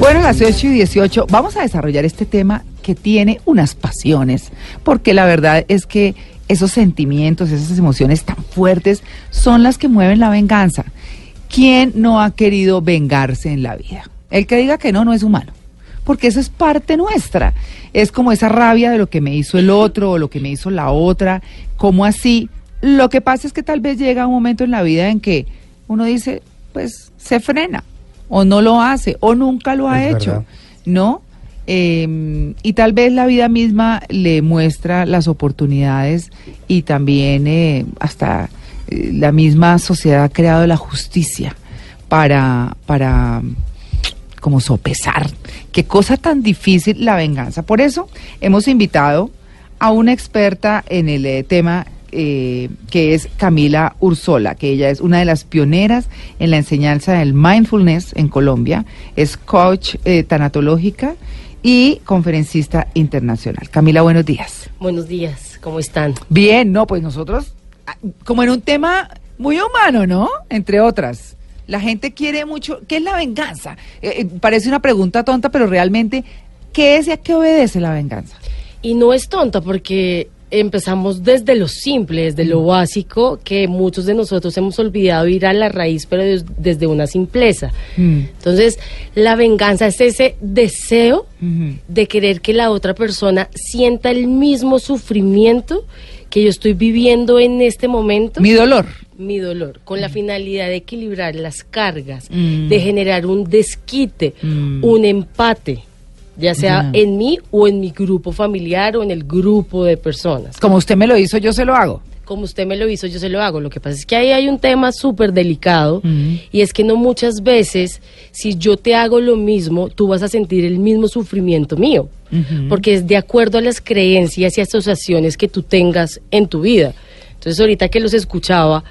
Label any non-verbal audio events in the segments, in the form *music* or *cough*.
Bueno, a las 8 y 18 vamos a desarrollar este tema que tiene unas pasiones, porque la verdad es que esos sentimientos, esas emociones tan fuertes son las que mueven la venganza. ¿Quién no ha querido vengarse en la vida? El que diga que no, no es humano, porque eso es parte nuestra. Es como esa rabia de lo que me hizo el otro o lo que me hizo la otra, como así. Lo que pasa es que tal vez llega un momento en la vida en que uno dice, pues se frena, o no lo hace, o nunca lo ha Es hecho, verdad. ¿no? Eh, y tal vez la vida misma le muestra las oportunidades y también eh, hasta eh, la misma sociedad ha creado la justicia para, para como sopesar. Qué cosa tan difícil la venganza. Por eso hemos invitado a una experta en el eh, tema eh, que es Camila Ursola, que ella es una de las pioneras en la enseñanza del mindfulness en Colombia, es coach eh, tanatológica y conferencista internacional. Camila, buenos días. Buenos días, ¿cómo están? Bien, no, pues nosotros, ah, como en un tema muy humano, ¿no? Entre otras. La gente quiere mucho. ¿Qué es la venganza? Eh, eh, parece una pregunta tonta, pero realmente, ¿qué es y a qué obedece la venganza? Y no es tonta porque empezamos desde lo simple, desde lo básico, que muchos de nosotros hemos olvidado ir a la raíz, pero des- desde una simpleza. Mm. Entonces, la venganza es ese deseo de querer que la otra persona sienta el mismo sufrimiento que yo estoy viviendo en este momento. Mi dolor. mi dolor, con la finalidad de equilibrar las cargas, Mm. de generar un desquite, Mm. un empate, ya sea en mí o en mi grupo familiar o en el grupo de personas. Como usted me lo hizo, yo se lo hago. Como usted me lo hizo, yo se lo hago. Lo que pasa es que ahí hay un tema súper delicado y es que no muchas veces, si yo te hago lo mismo, tú vas a sentir el mismo sufrimiento mío, porque es de acuerdo a las creencias y asociaciones que tú tengas en tu vida. Entonces, ahorita que los escuchaba,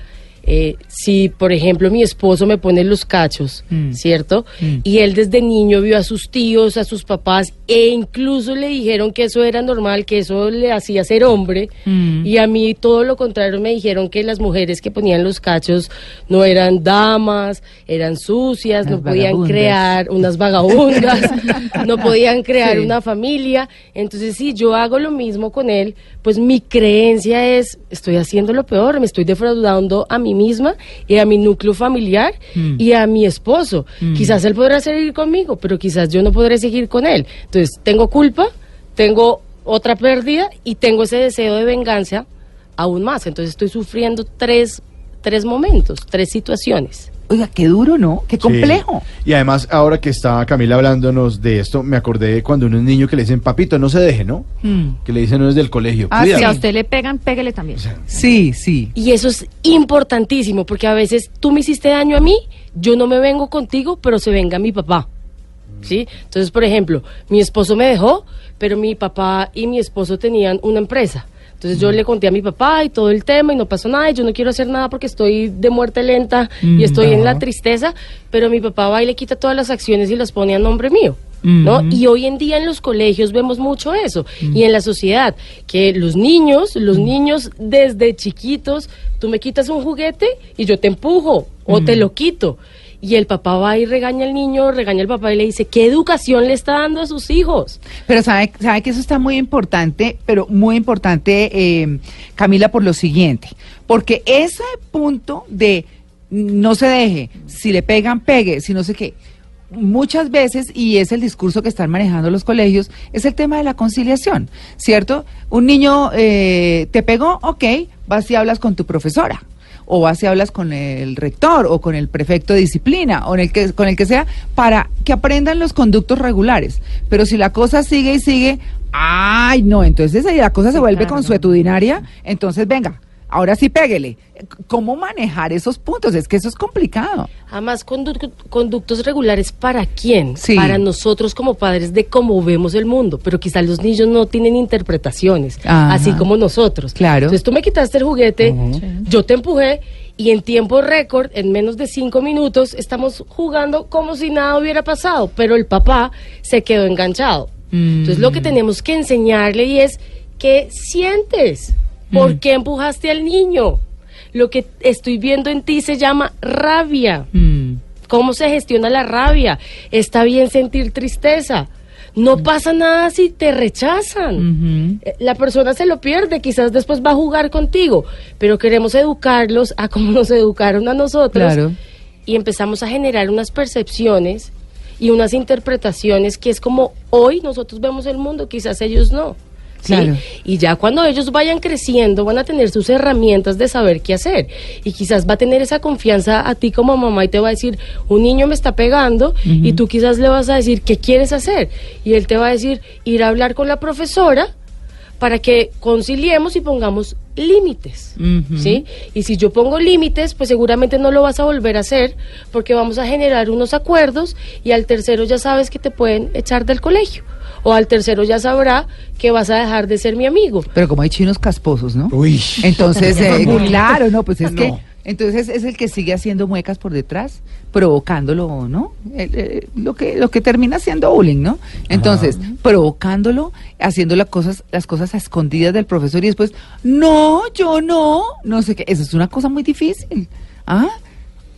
eh, si por ejemplo mi esposo me pone los cachos, Mm. ¿cierto? Mm. Y él desde niño vio a sus tíos, a sus papás, e incluso le dijeron que eso era normal, que eso le hacía ser hombre, Mm. y a mí todo lo contrario me dijeron que las mujeres que ponían los cachos no eran damas, eran sucias, Las no podían crear unas vagabundas, *laughs* no podían crear Sí. una familia. Entonces, si yo hago lo mismo con él, pues mi creencia es, estoy haciendo lo peor, me estoy defraudando a mí misma y a mi núcleo familiar Mm. y a mi esposo. Mm. Quizás él podrá seguir conmigo, pero quizás yo no podré seguir con él. Entonces, tengo culpa, tengo otra pérdida y tengo ese deseo de venganza aún más. Entonces, estoy sufriendo tres, tres momentos, tres situaciones. Oiga, qué duro, ¿no? Qué complejo. Sí. Y además, ahora que está Camila hablándonos de esto, me acordé de cuando uno es niño que le dicen, papito, no se deje, ¿no? Mm. Que le dicen no es del colegio. Ah, cuídalo". Si a usted le pegan, pégale también. O sea, Sí, sí. Y eso es importantísimo, porque a veces tú me hiciste daño a mí, yo no me vengo contigo, pero se venga mi papá. ¿Sí? Entonces, por ejemplo, mi esposo me dejó, pero mi papá y mi esposo tenían una empresa. Entonces yo le conté a mi papá y todo el tema y no pasó nada y yo no quiero hacer nada porque estoy de muerte lenta Mm, y estoy en la tristeza, pero mi papá va y le quita todas las acciones y las pone a nombre mío. ¿no? Ujú. Y hoy en día en los colegios vemos mucho eso y en la sociedad, que los niños, los niños desde chiquitos, tú me quitas un juguete y yo te empujo o te lo quito. Y el papá va y regaña al niño, regaña al papá y le dice, ¿qué educación le está dando a sus hijos? Pero sabe, que eso está muy importante, pero muy importante, eh, Camila, por lo siguiente. Porque ese punto de no se deje, si le pegan, pegue, si no sé qué. Muchas veces, y es el discurso que están manejando los colegios, es el tema de la conciliación, ¿cierto? Un niño eh, te pegó, ok, vas y hablas con tu profesora o vas y hablas con el rector o con el prefecto de disciplina o en el que, con el que sea para que aprendan los conductos regulares. Pero si la cosa sigue y sigue, ay no, entonces ahí la cosa se vuelve claro, consuetudinaria, entonces venga, ahora sí péguele. ¿Cómo manejar esos puntos? Es que eso es complicado. Además, condu- conductos regulares para quién? Sí. Para nosotros como padres de cómo vemos el mundo, pero quizás los niños no tienen interpretaciones, Ajá. así como nosotros. Claro. Entonces tú me quitaste el juguete, yo te empujé y en tiempo récord, en menos de cinco minutos, estamos jugando como si nada hubiera pasado, pero el papá se quedó enganchado. Entonces lo que tenemos que enseñarle y es, ¿qué sientes? ¿Por qué empujaste al niño? Lo que estoy viendo en ti se llama rabia. Mm. ¿Cómo se gestiona la rabia? Está bien sentir tristeza. No pasa nada si te rechazan. Eh, La persona se lo pierde, quizás después va a jugar contigo, pero queremos educarlos a como nos educaron a nosotros Claro. y empezamos a generar unas percepciones y unas interpretaciones que es como hoy nosotros vemos el mundo, quizás ellos no. ¿Sí? Claro. Y ya cuando ellos vayan creciendo van a tener sus herramientas de saber qué hacer. Y quizás va a tener esa confianza a ti como mamá y te va a decir, un niño me está pegando y tú quizás le vas a decir, ¿qué quieres hacer? Y él te va a decir, ir a hablar con la profesora para que conciliemos y pongamos límites. ¿sí? Y si yo pongo límites, pues seguramente no lo vas a volver a hacer porque vamos a generar unos acuerdos y al tercero ya sabes que te pueden echar del colegio o al tercero ya sabrá que vas a dejar de ser mi amigo. Pero como hay chinos casposos, ¿no? Uy. Entonces, *laughs* eh, claro, no, pues es *laughs* No. que, entonces es el que sigue haciendo muecas por detrás, provocándolo, ¿no? El- eh, lo que lo que termina siendo bullying, ¿no? Entonces, provocándolo, haciendo las cosas las cosas a escondidas del profesor y después, no, yo no, no sé qué, eso es una cosa muy difícil, ¿ah?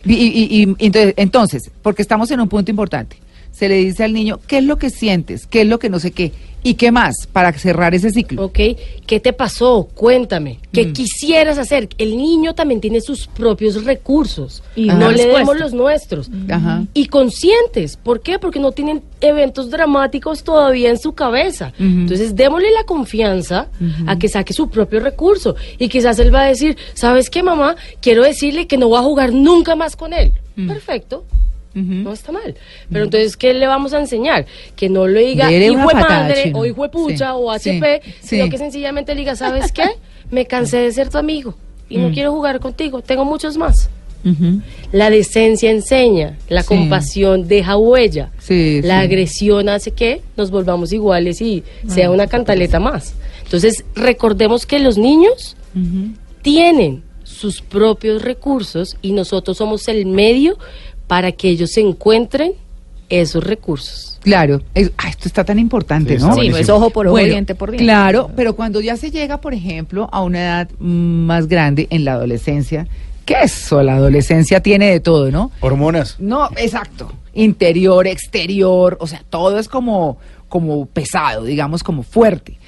Y, y- y- y entonces, entonces, porque estamos en un punto importante, se le dice al niño, ¿qué es lo que sientes? ¿Qué es lo que no sé qué? ¿Y qué más para cerrar ese ciclo? ¿Ok? ¿Qué te pasó? Cuéntame. ¿Qué Mm. quisieras hacer? El niño también tiene sus propios recursos. Y no le demos los nuestros. Ajá. Y conscientes. ¿Por qué? Porque no tienen eventos dramáticos todavía en su cabeza. Entonces, démosle la confianza a que saque su propio recurso. Y quizás él va a decir, ¿sabes qué, mamá? Quiero decirle que no voy a jugar nunca más con él. Perfecto. No está mal. Pero entonces, ¿qué le vamos a enseñar? Que no le diga hijo madre o hijo de pucha Sí, o sí, HP, sino sí. que sencillamente le diga, ¿sabes qué? Me cansé de ser tu amigo y no Mm. quiero jugar contigo. Tengo muchos más. La decencia enseña, la compasión deja huella, la agresión hace que nos volvamos iguales y Ah, sea una cantaleta más. Entonces, recordemos que los niños tienen sus propios recursos y nosotros somos el medio para que ellos se encuentren esos recursos. Claro, es- ah, esto está tan importante, Sí, ¿no? Sí, no es buenísimo. ojo por ojo, Bueno, diente por diente. Claro, pero cuando ya se llega, por ejemplo, a una edad más grande, en la adolescencia, ¿qué es eso? La adolescencia tiene de todo, ¿no? Hormonas. No, exacto. Interior, exterior, o sea, todo es como, como pesado, digamos, como fuerte.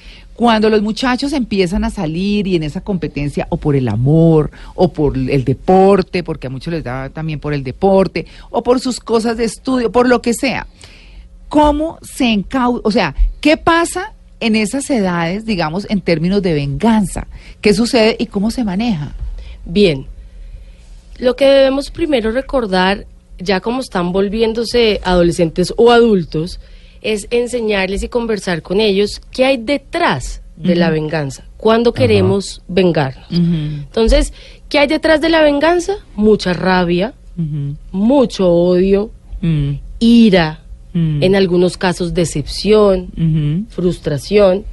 Cuando los muchachos empiezan a salir y en esa competencia o por el amor o por el deporte, porque a muchos les da también por el deporte, o por sus cosas de estudio, por lo que sea, ¿cómo se encausa? O sea, ¿qué pasa en esas edades, digamos, en términos de venganza? ¿Qué sucede y cómo se maneja? Bien, lo que debemos primero recordar, ya como están volviéndose adolescentes o adultos, es enseñarles y conversar con ellos qué hay detrás de la venganza, cuando queremos vengarnos. Entonces, ¿qué hay detrás de la venganza? Mucha rabia, mucho odio, Mm, ira, Mm. en algunos casos decepción, frustración.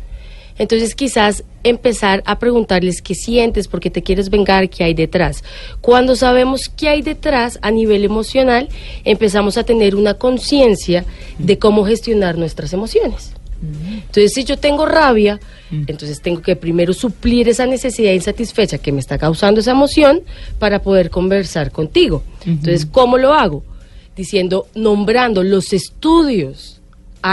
Entonces quizás empezar a preguntarles qué sientes, por qué te quieres vengar, qué hay detrás. Cuando sabemos qué hay detrás a nivel emocional, empezamos a tener una conciencia de cómo gestionar nuestras emociones. Entonces, si yo tengo rabia, entonces tengo que primero suplir esa necesidad insatisfecha que me está causando esa emoción para poder conversar contigo. Entonces, ¿cómo lo hago? Diciendo, nombrando los estudios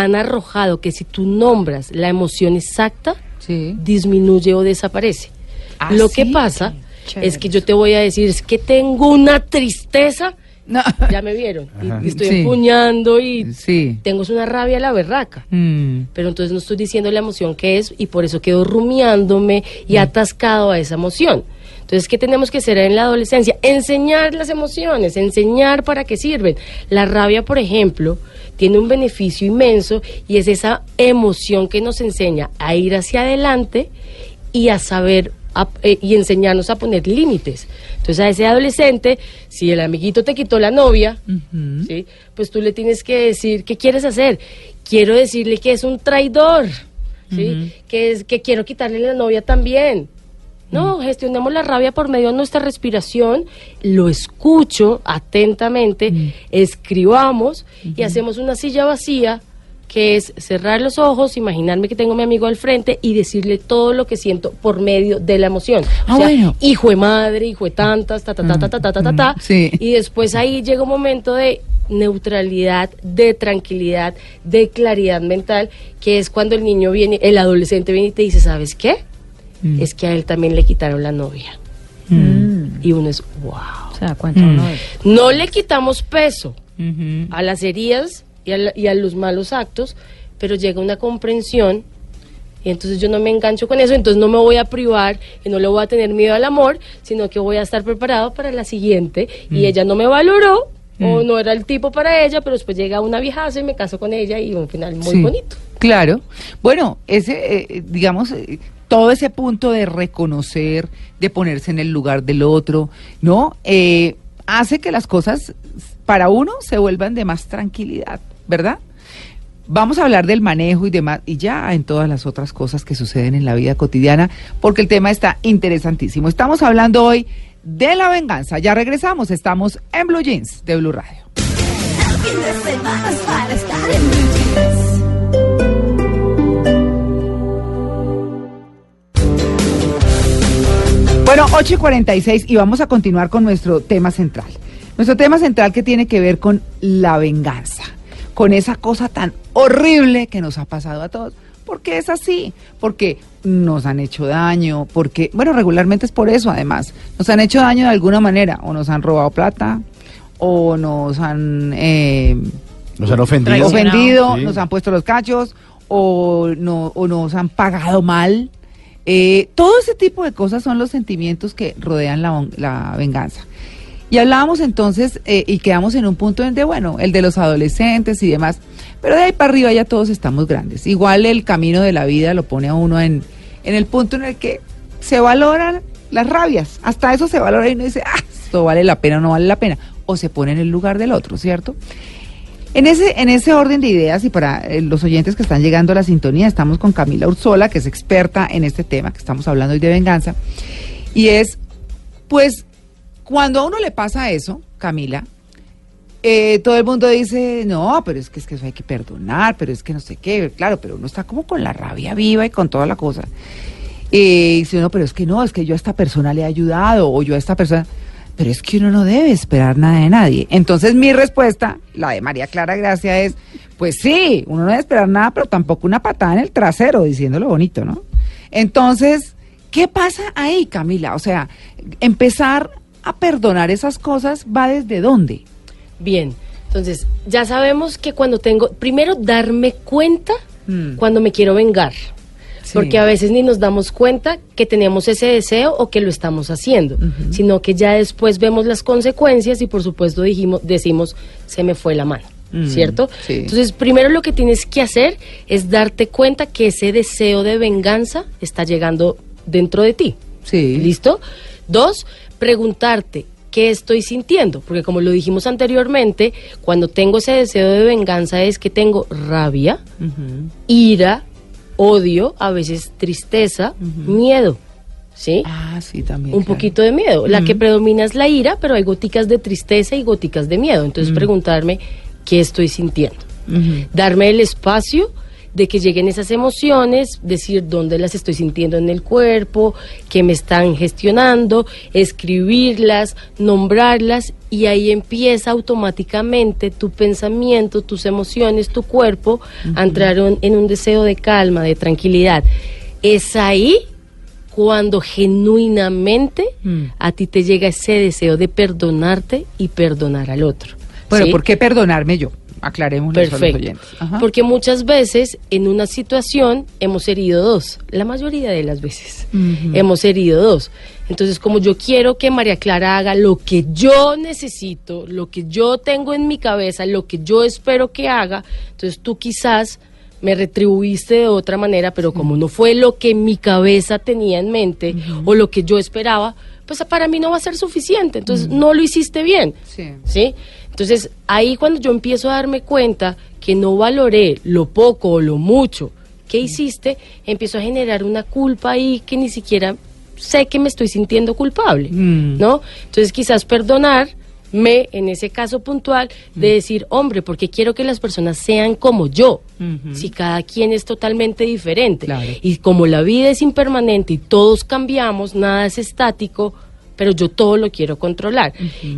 han arrojado que si tú nombras la emoción exacta, Sí. disminuye o desaparece. Ah, Lo sí, que pasa chévere es que yo te voy a decir, es que tengo una tristeza, No. *laughs* ya me vieron, y- y estoy Sí. empuñando y Sí. tengo una rabia a la berraca. Mm. Pero entonces no estoy diciendo la emoción que es y por eso quedo rumiándome y atascado a esa emoción. Entonces, ¿qué tenemos que hacer en la adolescencia? Enseñar las emociones, enseñar para qué sirven. La rabia, por ejemplo, tiene un beneficio inmenso y es esa emoción que nos enseña a ir hacia adelante y a saber a- eh, y enseñarnos a poner límites. Entonces a ese adolescente, si el amiguito te quitó la novia, ¿sí? pues tú le tienes que decir qué quieres hacer. Quiero decirle que es un traidor, ¿sí? que, es, que quiero quitarle la novia también. No, gestionemos la rabia por medio de nuestra respiración, lo escucho atentamente, escribamos y hacemos una silla vacía que es cerrar los ojos, imaginarme que tengo a mi amigo al frente y decirle todo lo que siento por medio de la emoción. Ah, bueno. hijo de madre, hijo de tantas, ta ta ta ta ta ta ta, ta, ta. Mm, sí. Y después ahí llega un momento de neutralidad, de tranquilidad, de claridad mental, que es cuando el niño viene, el adolescente viene y te dice, ¿sabes qué? Mm. Es que a él también le quitaron la novia. Y uno es, wow. O sea, cuenta uno de- No le quitamos peso Ujú. a las heridas y a, la- y a los malos actos, pero llega una comprensión y entonces yo no me engancho con eso, entonces no me voy a privar y no le voy a tener miedo al amor, sino que voy a estar preparado para la siguiente y ella no me valoró o no era el tipo para ella, pero después llega una viejaza y me caso con ella y un final muy Sí, bonito. Claro. Bueno, ese, eh, digamos, eh, todo ese punto de reconocer, de ponerse en el lugar del otro, ¿no? Eh, hace que las cosas para uno se vuelvan de más tranquilidad, ¿verdad? Vamos a hablar del manejo y demás, y ya en todas las otras cosas que suceden en la vida cotidiana, porque el tema está interesantísimo. Estamos hablando hoy de la venganza. Ya regresamos, estamos en Blue Jeans de Blue Radio. Bueno, 8 y 46 y vamos a continuar con nuestro tema central. Nuestro tema central que tiene que ver con la venganza, con esa cosa tan horrible que nos ha pasado a todos. Porque es así, porque nos han hecho daño, porque, bueno, regularmente es por eso además, nos han hecho daño de alguna manera, o nos han robado plata, o nos han... eh, Nos han ofendido. ofendido, Sí. nos han puesto los cachos o, no, o nos han pagado mal. Eh, todo ese tipo de cosas son los sentimientos que rodean la, venganza. Y hablábamos entonces eh, y quedamos en un punto de, bueno, el de los adolescentes y demás, pero de ahí para arriba ya todos estamos grandes. Igual el camino de la vida lo pone a uno en, en el punto en el que se valoran las rabias. Hasta eso se valora y uno dice, ah, esto vale la pena o no vale la pena. O se pone en el lugar del otro, ¿cierto? En ese, en ese orden de ideas y para eh, los oyentes que están llegando a la sintonía, estamos con Camila Urzola, que es experta en este tema que estamos hablando hoy de venganza. Y es, pues, cuando a uno le pasa eso, Camila, eh, todo el mundo dice, no, pero es que, es que eso hay que perdonar, pero es que no sé qué, claro, pero uno está como con la rabia viva y con toda la cosa. Eh, y dice uno, pero es que no, es que yo a esta persona le he ayudado, o yo a esta persona, pero es que uno no debe esperar nada de nadie. Entonces mi respuesta, la de María Clara Gracia, es, pues sí, uno no debe esperar nada, pero tampoco una patada en el trasero, diciéndolo bonito, ¿no? Entonces, ¿qué pasa ahí, Camila? O sea, empezar a perdonar esas cosas va desde dónde? Bien, entonces ya sabemos que cuando tengo, primero darme cuenta Mm. cuando me quiero vengar. Porque a veces ni nos damos cuenta que tenemos ese deseo o que lo estamos haciendo, sino que ya después vemos las consecuencias y por supuesto dijimos, decimos, se me fue la mano, Mm, ¿cierto? sí. Entonces, primero lo que tienes que hacer es darte cuenta que ese deseo de venganza está llegando dentro de ti. Sí. ¿Listo? Dos, preguntarte qué estoy sintiendo, porque como lo dijimos anteriormente, cuando tengo ese deseo de venganza es que tengo rabia, ira, odio, a veces tristeza, miedo. ¿Sí? Ah, sí, también. un claro. poquito de miedo. La que predomina es la ira, pero hay goticas de tristeza y goticas de miedo. Entonces preguntarme qué estoy sintiendo. Darme el espacio de que lleguen esas emociones, decir dónde las estoy sintiendo en el cuerpo, que me están gestionando, escribirlas, nombrarlas y ahí empieza automáticamente tu pensamiento, tus emociones, tu cuerpo a entrar en- en un deseo de calma, de tranquilidad. Es ahí cuando genuinamente Mm. a ti te llega ese deseo de perdonarte y perdonar al otro. Bueno, ¿sí? ¿por qué perdonarme yo? Aclaremos a los Perfecto. oyentes. Ajá. Porque muchas veces en una situación hemos herido dos, la mayoría de las veces hemos herido dos. Entonces, como yo quiero que María Clara haga lo que yo necesito, lo que yo tengo en mi cabeza, lo que yo espero que haga, entonces tú quizás me retribuiste de otra manera, pero como no fue lo que mi cabeza tenía en mente o lo que yo esperaba, pues para mí no va a ser suficiente. Entonces no lo hiciste bien. Sí. ¿sí? Entonces, ahí cuando yo empiezo a darme cuenta que no valoré lo poco o lo mucho que hiciste, empiezo a generar una culpa ahí que ni siquiera sé que me estoy sintiendo culpable, Mm. ¿no? Entonces, quizás perdonarme en ese caso puntual de decir, hombre, porque quiero que las personas sean como yo, si cada quien es totalmente diferente. Claro. Y como la vida es impermanente y todos cambiamos, nada es estático, pero yo todo lo quiero controlar.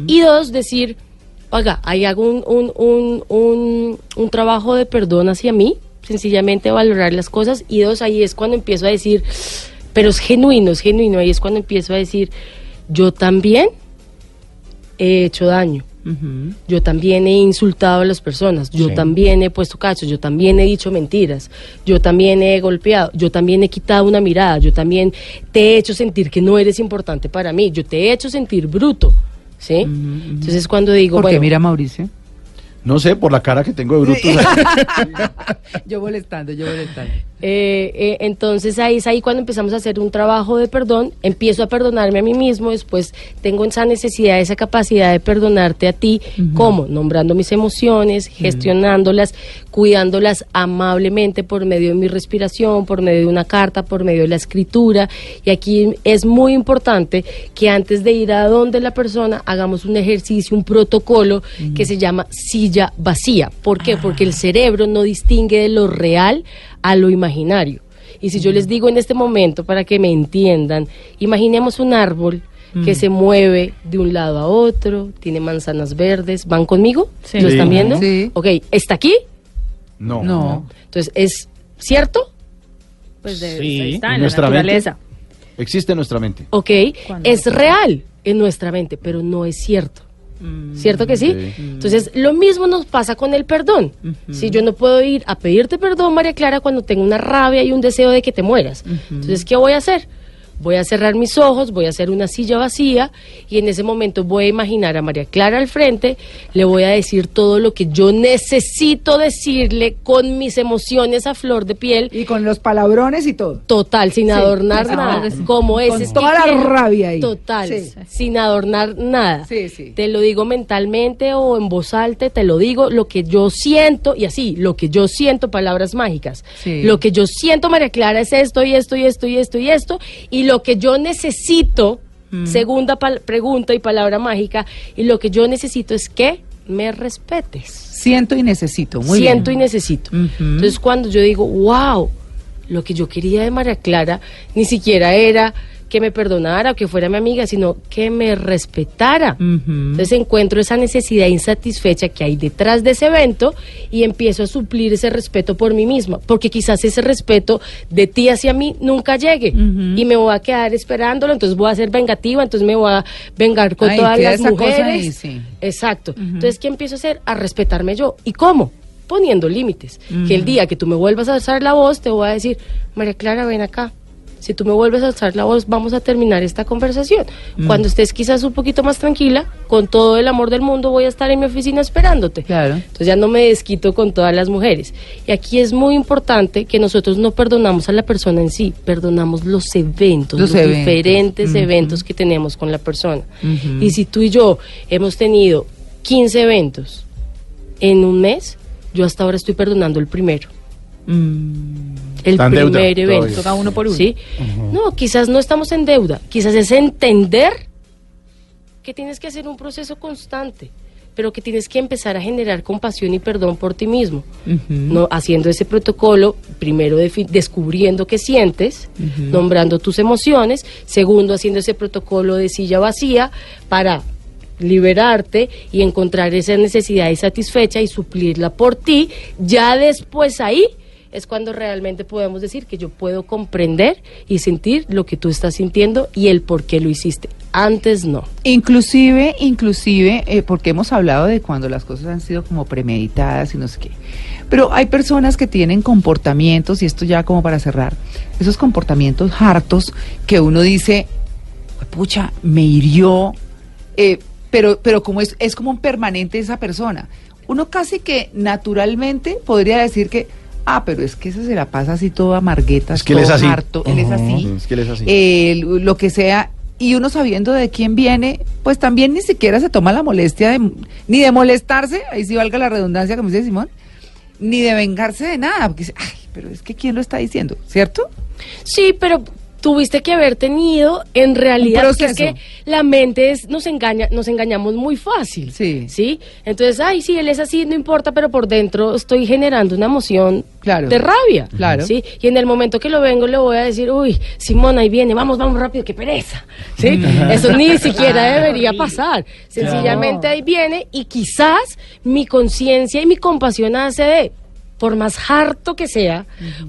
Y dos, decir, oiga, ahí hago un, un, un, trabajo de perdón hacia mí, sencillamente valorar las cosas. Y dos, ahí es cuando empiezo a decir, pero es genuino, es genuino, ahí es cuando empiezo a decir, yo también he hecho daño. Yo también he insultado a las personas, yo Sí. también he puesto cachos, yo también he dicho mentiras, yo también he golpeado, yo también he quitado una mirada, yo también te he hecho sentir que no eres importante para mí, yo te he hecho sentir bruto, ¿sí? Entonces cuando digo, Porque bueno, mira, Mauricio. No sé, por la cara que tengo de bruto. *laughs* Yo molestando, yo molestando. Eh, eh, entonces ahí es ahí cuando empezamos a hacer un trabajo de perdón, empiezo a perdonarme a mí mismo, después tengo esa necesidad, esa capacidad de perdonarte a ti, ¿cómo? Nombrando mis emociones, gestionándolas, cuidándolas amablemente por medio de mi respiración, por medio de una carta, por medio de la escritura. Y aquí es muy importante que antes de ir a donde la persona hagamos un ejercicio, un protocolo que se llama silla vacía. ¿Por qué? Porque el cerebro no distingue de lo real a lo imaginario. Y si yo les digo en este momento, para que me entiendan, imaginemos un árbol que se mueve de un lado a otro, tiene manzanas verdes. ¿Van conmigo? Sí. ¿Lo están viendo? Sí. Ok, ¿está aquí? No. No. Entonces, ¿es cierto? Pues de, Sí, está, en en la nuestra mente. naturaleza. Existe en nuestra mente. Ok, es real en nuestra mente, pero no es cierto. ¿Cierto que sí? Sí. Entonces, lo mismo nos pasa con el perdón. Si yo no puedo ir a pedirte perdón, María Clara, cuando tengo una rabia y un deseo de que te mueras. Entonces, ¿qué voy a hacer? Voy a cerrar mis ojos, voy a hacer una silla vacía y en ese momento voy a imaginar a María Clara al frente, le voy a decir todo lo que yo necesito decirle con mis emociones a flor de piel, Y con los palabrones y todo. total, sin Sí, adornar nada, sí. como es. Con es toda la quiero- rabia ahí. Total, Sí. sin adornar nada. Sí, sí. Te lo digo mentalmente o en voz alta, te lo digo lo que yo siento y así, lo que yo siento, palabras mágicas. Lo que yo siento, María Clara, es esto y esto y esto y esto y esto. Y lo que yo necesito, Mm. segunda pregunta y palabra mágica, y lo que yo necesito es que me respetes. Siento y necesito. Muy siento bien. y necesito. Entonces cuando yo digo, wow, lo que yo quería de María Clara ni siquiera era que me perdonara o que fuera mi amiga, sino que me respetara. Entonces encuentro esa necesidad insatisfecha que hay detrás de ese evento y empiezo a suplir ese respeto por mí misma, porque quizás ese respeto de ti hacia mí nunca llegue y me voy a quedar esperándolo, entonces voy a ser vengativa, entonces me voy a vengar con Ay, todas las mujeres. ahí, sí. Exacto. Entonces, ¿qué empiezo a hacer? A respetarme yo. ¿Y cómo? Poniendo límites. Que el día que tú me vuelvas a alzar la voz, te voy a decir, María Clara, ven acá. Si tú me vuelves a alzar la voz, vamos a terminar esta conversación. Cuando estés quizás un poquito más tranquila, con todo el amor del mundo, voy a estar en mi oficina esperándote. Claro. Entonces ya no me desquito con todas las mujeres. Y aquí es muy importante que nosotros no perdonamos a la persona en sí, perdonamos los eventos, Los los, eventos. diferentes eventos que tenemos con la persona. Y si tú y yo hemos tenido 15 eventos en un mes, yo hasta ahora estoy perdonando el primero. Mm. El deuda primer evento. Toca uno por uno. ¿Sí? No, quizás no estamos en deuda. Quizás es entender que tienes que hacer un proceso constante, pero que tienes que empezar a generar compasión y perdón por ti mismo. no haciendo ese protocolo, primero descubriendo qué sientes, nombrando tus emociones, segundo haciendo ese protocolo de silla vacía para liberarte y encontrar esa necesidad insatisfecha y suplirla por ti, ya después ahí es cuando realmente podemos decir que yo puedo comprender y sentir lo que tú estás sintiendo y el por qué lo hiciste. Antes no. Inclusive, inclusive, eh, porque hemos hablado de cuando las cosas han sido como premeditadas y no sé qué. Pero hay personas que tienen comportamientos, y esto ya como para cerrar, esos comportamientos hartos que uno dice, pucha, me hirió, eh, pero, pero como es, es como un permanente esa persona. Uno casi que naturalmente podría decir que, Ah, pero es que ese se la pasa así todo amarguetas, Es que él es todo así. harto, él es así. Es que él es así. Eh, lo que sea, y uno sabiendo de quién viene, pues también ni siquiera se toma la molestia de, ni de molestarse, ahí sí valga la redundancia, como dice Simón, ni de vengarse de nada, porque dice, ay, pero es que quién lo está diciendo, ¿cierto? Sí, pero tuviste que haber tenido en realidad porque es que la mente es, nos engaña, nos engañamos muy fácil. Sí. ¿Sí? Entonces, ay, sí, él es así, no importa, pero por dentro estoy generando una emoción Claro. de rabia. Claro. ¿Sí? Y en el momento que lo vengo le voy a decir, uy, Simón, ahí viene, vamos, vamos rápido, qué pereza. ¿Sí? Eso ni *laughs* siquiera debería pasar. Sencillamente ahí viene y quizás mi conciencia y mi compasión hace de, por más harto que sea,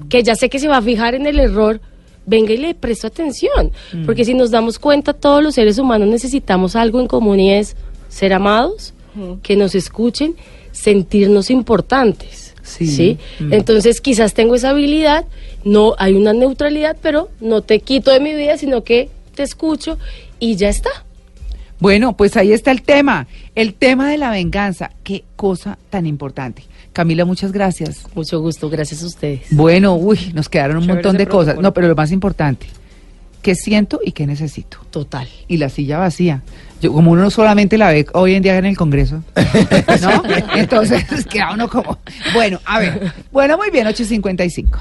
que ya sé que se va a fijar en el error, venga y le presto atención. Porque si nos damos cuenta, todos los seres humanos necesitamos algo en común y es ser amados, que nos escuchen, sentirnos importantes. Sí. ¿sí? Entonces quizás tengo esa habilidad, no hay una neutralidad, pero no te quito de mi vida, sino que te escucho y ya está. Bueno, pues ahí está el tema, el tema de la venganza, qué cosa tan importante. Camila, muchas gracias. Mucho gusto, gracias a ustedes. Bueno, uy, nos quedaron un Chévere montón de cosas. No, pero lo más importante, ¿qué siento y qué necesito? Total. Y la silla vacía. Yo, como uno solamente la ve hoy en día en el Congreso, *laughs* ¿no? Entonces *laughs* queda uno como, bueno, a ver. Bueno, muy bien, 8.55.